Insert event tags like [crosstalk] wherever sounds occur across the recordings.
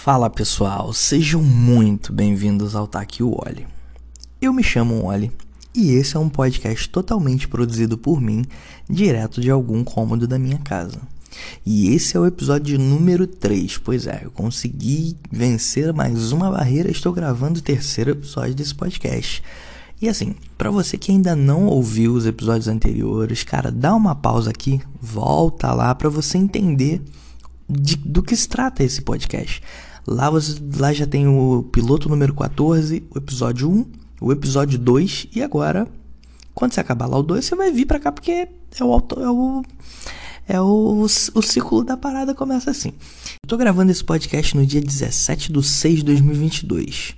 Fala pessoal, sejam muito bem-vindos ao Taque o Oli. Eu me chamo Oli e esse é um podcast totalmente produzido por mim, direto de algum cômodo da minha casa. E esse é o episódio número 3, pois é, eu consegui vencer mais uma barreira, estou gravando o terceiro episódio desse podcast. E assim, para você que ainda não ouviu os episódios anteriores, cara, dá uma pausa aqui, volta lá para você entender de, do que se trata esse podcast. Lá, você, lá já tem o piloto número 14, o episódio 1, o episódio 2 e agora, quando você acabar lá o 2, você vai vir pra cá porque é o, é o, é o, o ciclo da parada começa assim. Eu tô gravando esse podcast no dia 17 de 6 de 2022.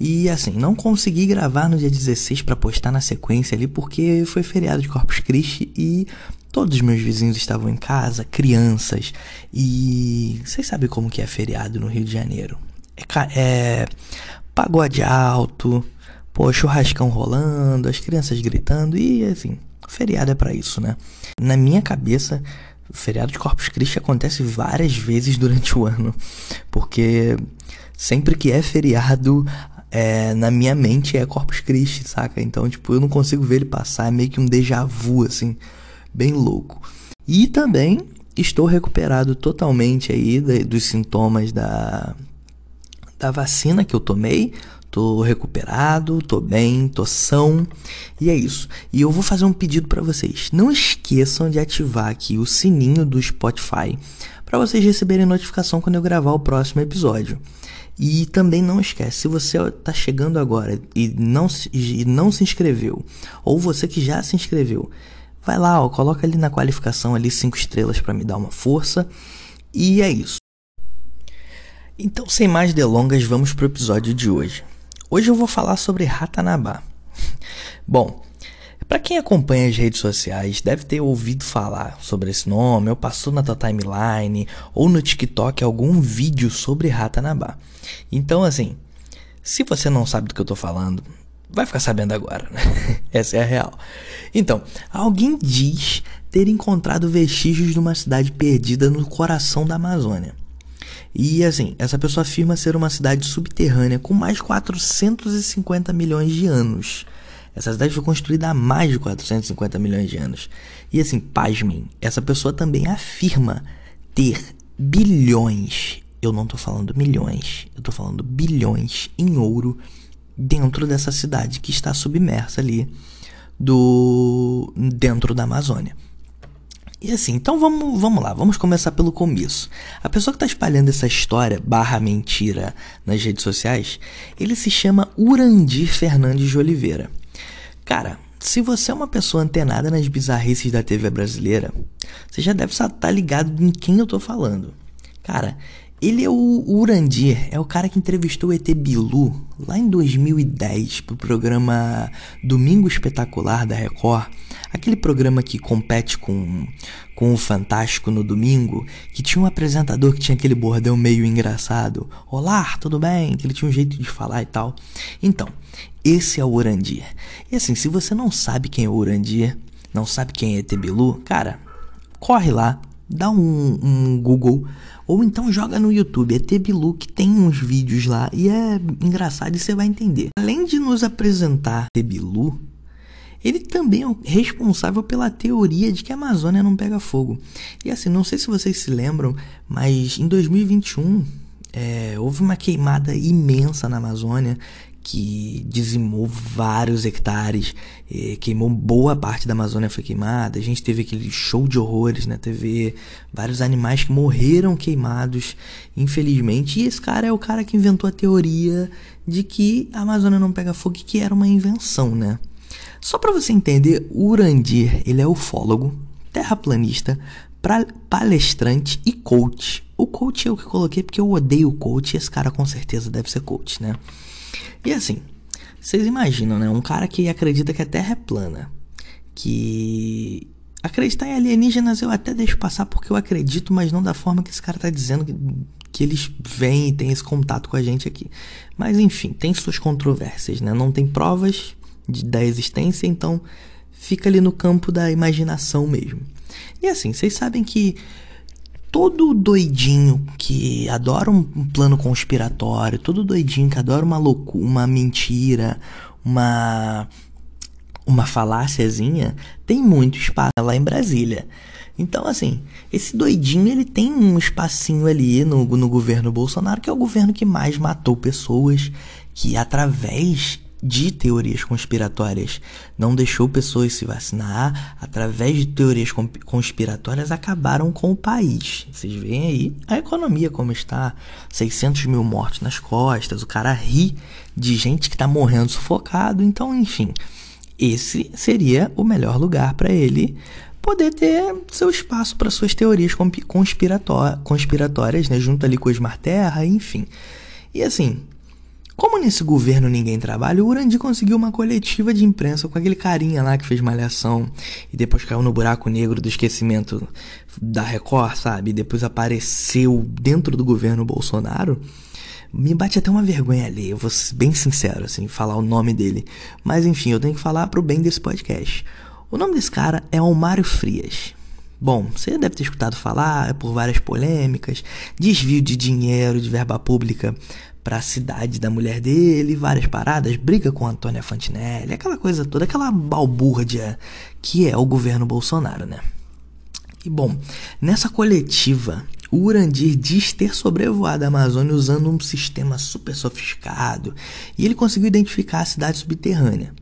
E assim, não consegui gravar no dia 16 para postar na sequência ali porque foi feriado de Corpus Christi e Todos os meus vizinhos estavam em casa, crianças, e vocês sabem como que é feriado no Rio de Janeiro. É, é pagode alto, pô, churrascão rolando, as crianças gritando, e assim, feriado é para isso, né? Na minha cabeça, o feriado de Corpus Christi acontece várias vezes durante o ano, porque sempre que é feriado, é, na minha mente é Corpus Christi, saca? Então, tipo, eu não consigo ver ele passar, é meio que um déjà vu, assim bem louco. E também estou recuperado totalmente aí dos sintomas da, da vacina que eu tomei. Tô recuperado, tô bem, tô são. E é isso. E eu vou fazer um pedido para vocês. Não esqueçam de ativar aqui o sininho do Spotify para vocês receberem notificação quando eu gravar o próximo episódio. E também não esquece, se você está chegando agora e não, e não se inscreveu, ou você que já se inscreveu, vai lá, ó, coloca ali na qualificação ali cinco estrelas para me dar uma força. E é isso. Então, sem mais delongas, vamos pro episódio de hoje. Hoje eu vou falar sobre Ratanabá. Bom, para quem acompanha as redes sociais, deve ter ouvido falar sobre esse nome, ou passou na tua timeline, ou no TikTok algum vídeo sobre Ratanabá. Então, assim, se você não sabe do que eu tô falando, vai ficar sabendo agora, né? [laughs] Essa é a real. Então, alguém diz ter encontrado vestígios de uma cidade perdida no coração da Amazônia. E assim, essa pessoa afirma ser uma cidade subterrânea com mais de 450 milhões de anos. Essa cidade foi construída há mais de 450 milhões de anos. E assim, pasmem, essa pessoa também afirma ter bilhões, eu não estou falando milhões, eu estou falando bilhões em ouro dentro dessa cidade que está submersa ali do dentro da Amazônia. E assim, então vamos, vamos lá, vamos começar pelo começo. A pessoa que está espalhando essa história barra mentira nas redes sociais, ele se chama Urandir Fernandes de Oliveira. Cara, se você é uma pessoa antenada nas bizarrices da TV brasileira, você já deve estar tá ligado em quem eu tô falando. Cara, ele é o Urandir, é o cara que entrevistou o ET Bilu lá em 2010 pro programa Domingo Espetacular da Record. Aquele programa que compete com, com o Fantástico no domingo, que tinha um apresentador que tinha aquele bordão meio engraçado. Olá, tudo bem? Que ele tinha um jeito de falar e tal. Então, esse é o Urandir. E assim, se você não sabe quem é o Urandir, não sabe quem é ET Bilu, cara, corre lá, dá um, um Google ou então joga no YouTube, é Bilu que tem uns vídeos lá e é engraçado e você vai entender. Além de nos apresentar Tebilu, ele também é responsável pela teoria de que a Amazônia não pega fogo. E assim, não sei se vocês se lembram, mas em 2021 é, houve uma queimada imensa na Amazônia que dizimou vários hectares, eh, queimou boa parte da Amazônia foi queimada. A gente teve aquele show de horrores na TV, vários animais que morreram queimados, infelizmente. E esse cara é o cara que inventou a teoria de que a Amazônia não pega fogo, que era uma invenção, né? Só para você entender, o Urandir, ele é ufólogo, terraplanista, palestrante e coach. O coach é o que coloquei porque eu odeio coach e esse cara com certeza deve ser coach, né? E assim, vocês imaginam, né? Um cara que acredita que a Terra é plana, que acreditar em alienígenas eu até deixo passar porque eu acredito, mas não da forma que esse cara tá dizendo que, que eles vêm e têm esse contato com a gente aqui. Mas enfim, tem suas controvérsias, né? Não tem provas de, da existência, então fica ali no campo da imaginação mesmo. E assim, vocês sabem que todo doidinho que adora um plano conspiratório, todo doidinho que adora uma loucura, uma mentira, uma uma faláciazinha, tem muito espaço lá em Brasília. Então, assim, esse doidinho ele tem um espacinho ali no, no governo Bolsonaro, que é o governo que mais matou pessoas, que através de teorias conspiratórias. Não deixou pessoas se vacinar, através de teorias conspiratórias acabaram com o país. Vocês veem aí a economia como está, 600 mil mortos nas costas, o cara ri de gente que está morrendo sufocado, então enfim, esse seria o melhor lugar para ele poder ter seu espaço para suas teorias conspiratórias, né, junto ali com o Osmar Terra, enfim. E assim, como nesse governo ninguém trabalha, o Urandi conseguiu uma coletiva de imprensa com aquele carinha lá que fez malhação e depois caiu no buraco negro do esquecimento da Record, sabe? E depois apareceu dentro do governo Bolsonaro. Me bate até uma vergonha ali, eu vou ser bem sincero, assim, falar o nome dele. Mas enfim, eu tenho que falar pro bem desse podcast. O nome desse cara é Almário Frias. Bom, você deve ter escutado falar por várias polêmicas, desvio de dinheiro de verba pública para a cidade da mulher dele, várias paradas, briga com Antônia Fantinelli, aquela coisa toda, aquela balbúrdia que é o governo Bolsonaro, né? E bom, nessa coletiva, o Urandir diz ter sobrevoado a Amazônia usando um sistema super sofisticado e ele conseguiu identificar a cidade subterrânea.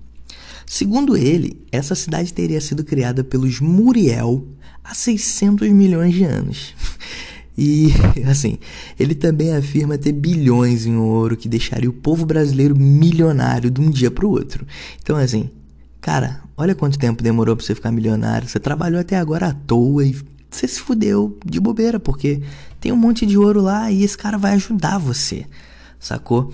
Segundo ele, essa cidade teria sido criada pelos Muriel há 600 milhões de anos. E, [laughs] assim, ele também afirma ter bilhões em ouro que deixaria o povo brasileiro milionário de um dia para o outro. Então, assim, cara, olha quanto tempo demorou para você ficar milionário. Você trabalhou até agora à toa e você se fudeu de bobeira, porque tem um monte de ouro lá e esse cara vai ajudar você, sacou?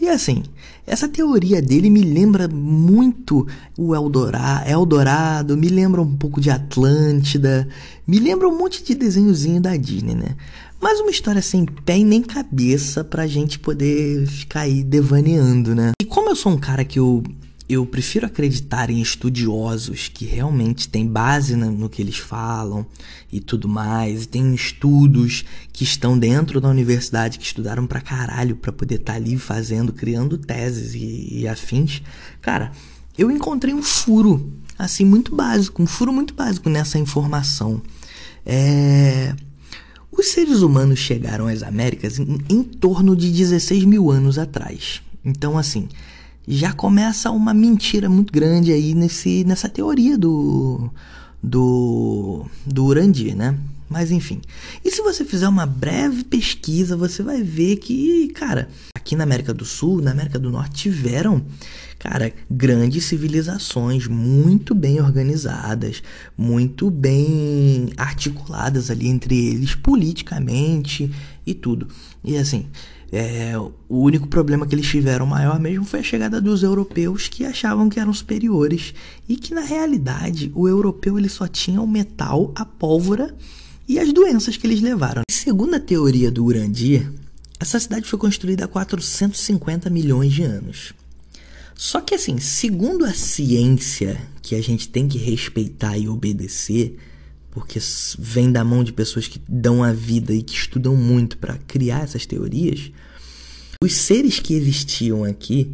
E assim, essa teoria dele me lembra muito o Eldorado, Eldorado, me lembra um pouco de Atlântida, me lembra um monte de desenhozinho da Disney, né? Mas uma história sem pé e nem cabeça pra gente poder ficar aí devaneando, né? E como eu sou um cara que eu eu prefiro acreditar em estudiosos que realmente têm base no que eles falam e tudo mais. E tem estudos que estão dentro da universidade que estudaram pra caralho pra poder estar tá ali fazendo, criando teses e, e afins. Cara, eu encontrei um furo, assim, muito básico, um furo muito básico nessa informação. É. Os seres humanos chegaram às Américas em, em torno de 16 mil anos atrás. Então, assim, já começa uma mentira muito grande aí nesse, nessa teoria do, do, do Urandir, né? Mas enfim. E se você fizer uma breve pesquisa, você vai ver que, cara, aqui na América do Sul, na América do Norte, tiveram, cara, grandes civilizações muito bem organizadas, muito bem articuladas ali entre eles politicamente e tudo. E assim, é, o único problema que eles tiveram maior mesmo foi a chegada dos europeus que achavam que eram superiores e que na realidade o europeu ele só tinha o metal, a pólvora e as doenças que eles levaram. Segundo a teoria do Urandir, essa cidade foi construída há 450 milhões de anos. Só que assim, segundo a ciência que a gente tem que respeitar e obedecer, porque vem da mão de pessoas que dão a vida e que estudam muito para criar essas teorias, os seres que existiam aqui,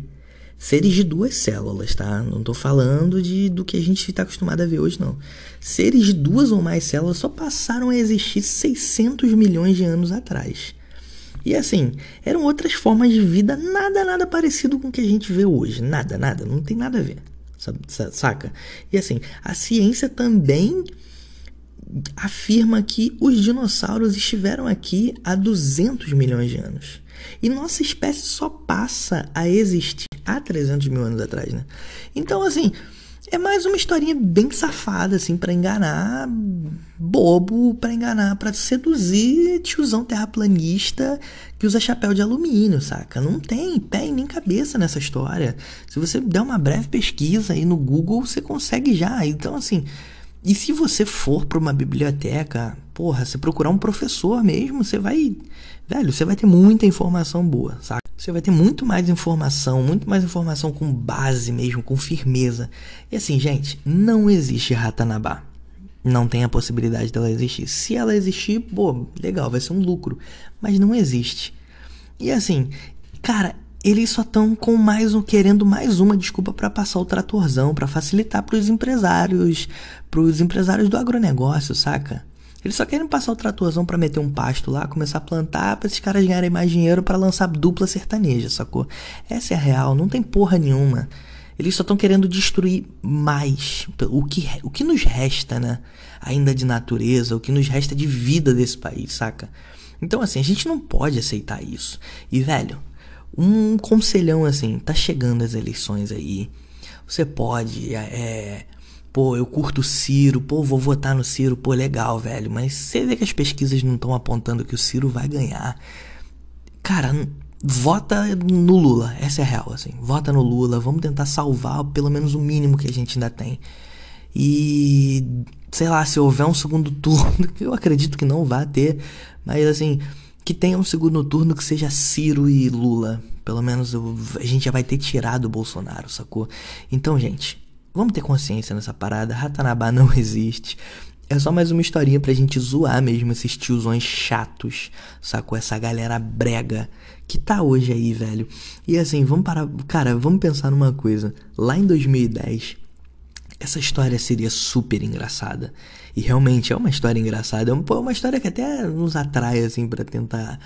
seres de duas células, tá? Não estou falando de do que a gente está acostumado a ver hoje, não. Seres de duas ou mais células só passaram a existir 600 milhões de anos atrás. E assim, eram outras formas de vida, nada, nada parecido com o que a gente vê hoje. Nada, nada, não tem nada a ver. Saca? E assim, a ciência também afirma que os dinossauros estiveram aqui há 200 milhões de anos. E nossa espécie só passa a existir há 300 mil anos atrás, né? Então, assim, é mais uma historinha bem safada, assim, para enganar bobo, para enganar, para seduzir tiozão terraplanista que usa chapéu de alumínio, saca? Não tem pé e nem cabeça nessa história. Se você der uma breve pesquisa aí no Google, você consegue já. Então, assim, e se você for para uma biblioteca, porra, você procurar um professor mesmo, você vai, velho, você vai ter muita informação boa, saca? Você vai ter muito mais informação, muito mais informação com base mesmo, com firmeza. E assim, gente, não existe Ratanabá. não tem a possibilidade dela existir. Se ela existir, pô, legal, vai ser um lucro. Mas não existe. E assim, cara, eles só estão com mais um querendo mais uma desculpa para passar o tratorzão, para facilitar para os empresários, para os empresários do agronegócio, saca? Eles só querem passar o tratorzão para meter um pasto lá, começar a plantar, para esses caras ganharem mais dinheiro para lançar dupla sertaneja, sacou? Essa é a real, não tem porra nenhuma. Eles só estão querendo destruir mais o que, o que nos resta, né? Ainda de natureza, o que nos resta de vida desse país, saca? Então, assim, a gente não pode aceitar isso. E, velho, um conselhão assim, tá chegando as eleições aí. Você pode, é. Pô, eu curto o Ciro, pô, vou votar no Ciro, pô, legal, velho. Mas você vê que as pesquisas não estão apontando que o Ciro vai ganhar. Cara, vota no Lula, essa é a real, assim. Vota no Lula, vamos tentar salvar pelo menos o mínimo que a gente ainda tem. E sei lá, se houver um segundo [laughs] turno, que eu acredito que não vai ter, mas assim, que tenha um segundo turno que seja Ciro e Lula. Pelo menos eu, a gente já vai ter tirado o Bolsonaro, sacou? Então, gente, vamos ter consciência nessa parada. Ratanabá não existe. É só mais uma historinha pra gente zoar mesmo esses tiozões chatos, sacou? Essa galera brega que tá hoje aí, velho. E assim, vamos parar. Cara, vamos pensar numa coisa. Lá em 2010, essa história seria super engraçada. E realmente é uma história engraçada. É uma, uma história que até nos atrai, assim, para tentar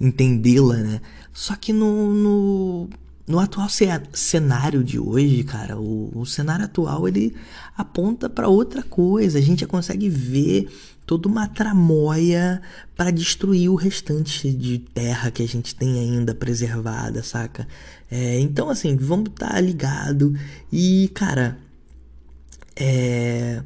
entendê-la, né? Só que no, no, no atual cenário de hoje, cara, o, o cenário atual ele aponta para outra coisa. A gente já consegue ver toda uma tramóia para destruir o restante de terra que a gente tem ainda preservada, saca? É, então, assim, vamos estar tá ligado. E, cara, é.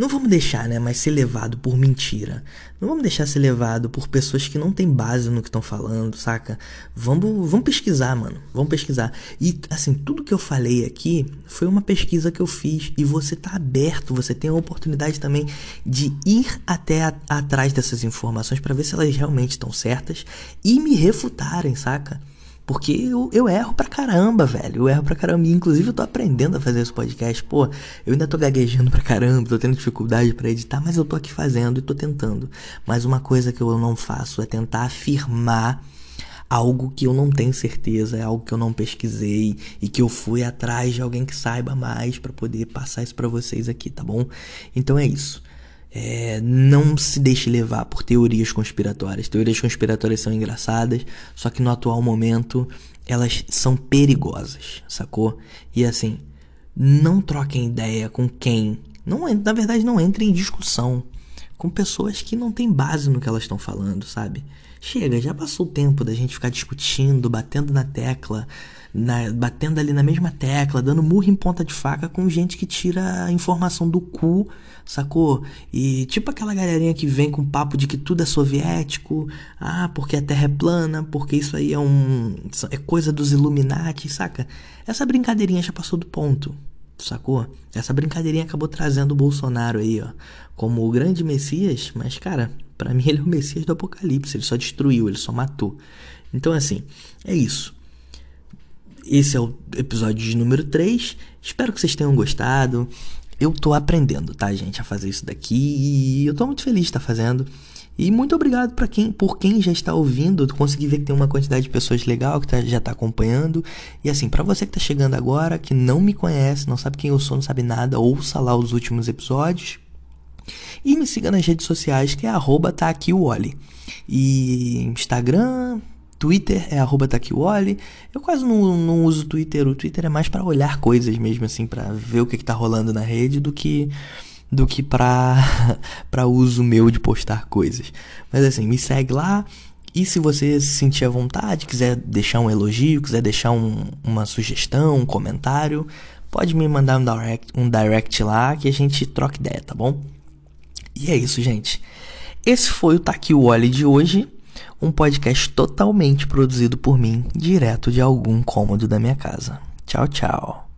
Não vamos deixar, né, mas ser levado por mentira. Não vamos deixar ser levado por pessoas que não têm base no que estão falando, saca? Vamos, vamos pesquisar, mano. Vamos pesquisar. E assim, tudo que eu falei aqui foi uma pesquisa que eu fiz e você tá aberto, você tem a oportunidade também de ir até a, atrás dessas informações para ver se elas realmente estão certas e me refutarem, saca? Porque eu, eu erro pra caramba, velho. Eu erro pra caramba. Inclusive, eu tô aprendendo a fazer esse podcast. Pô, eu ainda tô gaguejando pra caramba, tô tendo dificuldade para editar, mas eu tô aqui fazendo e tô tentando. Mas uma coisa que eu não faço é tentar afirmar algo que eu não tenho certeza, é algo que eu não pesquisei e que eu fui atrás de alguém que saiba mais para poder passar isso para vocês aqui, tá bom? Então é isso. É, não se deixe levar por teorias conspiratórias. Teorias conspiratórias são engraçadas, só que no atual momento elas são perigosas, sacou? E assim, não troquem ideia com quem. Não, na verdade, não entrem em discussão com pessoas que não têm base no que elas estão falando, sabe? Chega, já passou o tempo da gente ficar discutindo, batendo na tecla, na, batendo ali na mesma tecla, dando murro em ponta de faca com gente que tira informação do cu, sacou? E tipo aquela galerinha que vem com papo de que tudo é soviético, ah, porque a Terra é plana, porque isso aí é um é coisa dos Illuminati, saca? Essa brincadeirinha já passou do ponto sacou? Essa brincadeirinha acabou trazendo o Bolsonaro aí, ó, como o grande Messias, mas cara, para mim ele é o Messias do Apocalipse, ele só destruiu, ele só matou. Então assim, é isso. Esse é o episódio de número 3. Espero que vocês tenham gostado. Eu tô aprendendo, tá, gente, a fazer isso daqui e eu tô muito feliz de estar fazendo. E muito obrigado para quem, por quem já está ouvindo. Consegui ver que tem uma quantidade de pessoas legal que tá, já está acompanhando. E assim, para você que está chegando agora, que não me conhece, não sabe quem eu sou, não sabe nada, ouça lá os últimos episódios. E me siga nas redes sociais, que é arroba tá aqui o Oli. E Instagram, Twitter é arroba taquiwoli. Eu quase não, não uso Twitter. O Twitter é mais para olhar coisas mesmo, assim, para ver o que, que tá rolando na rede do que do que pra, [laughs] pra uso meu de postar coisas. Mas assim, me segue lá. E se você se sentir à vontade, quiser deixar um elogio, quiser deixar um, uma sugestão, um comentário, pode me mandar um direct, um direct lá que a gente troca ideia, tá bom? E é isso, gente. Esse foi o Taqui Wally de hoje, um podcast totalmente produzido por mim, direto de algum cômodo da minha casa. Tchau, tchau.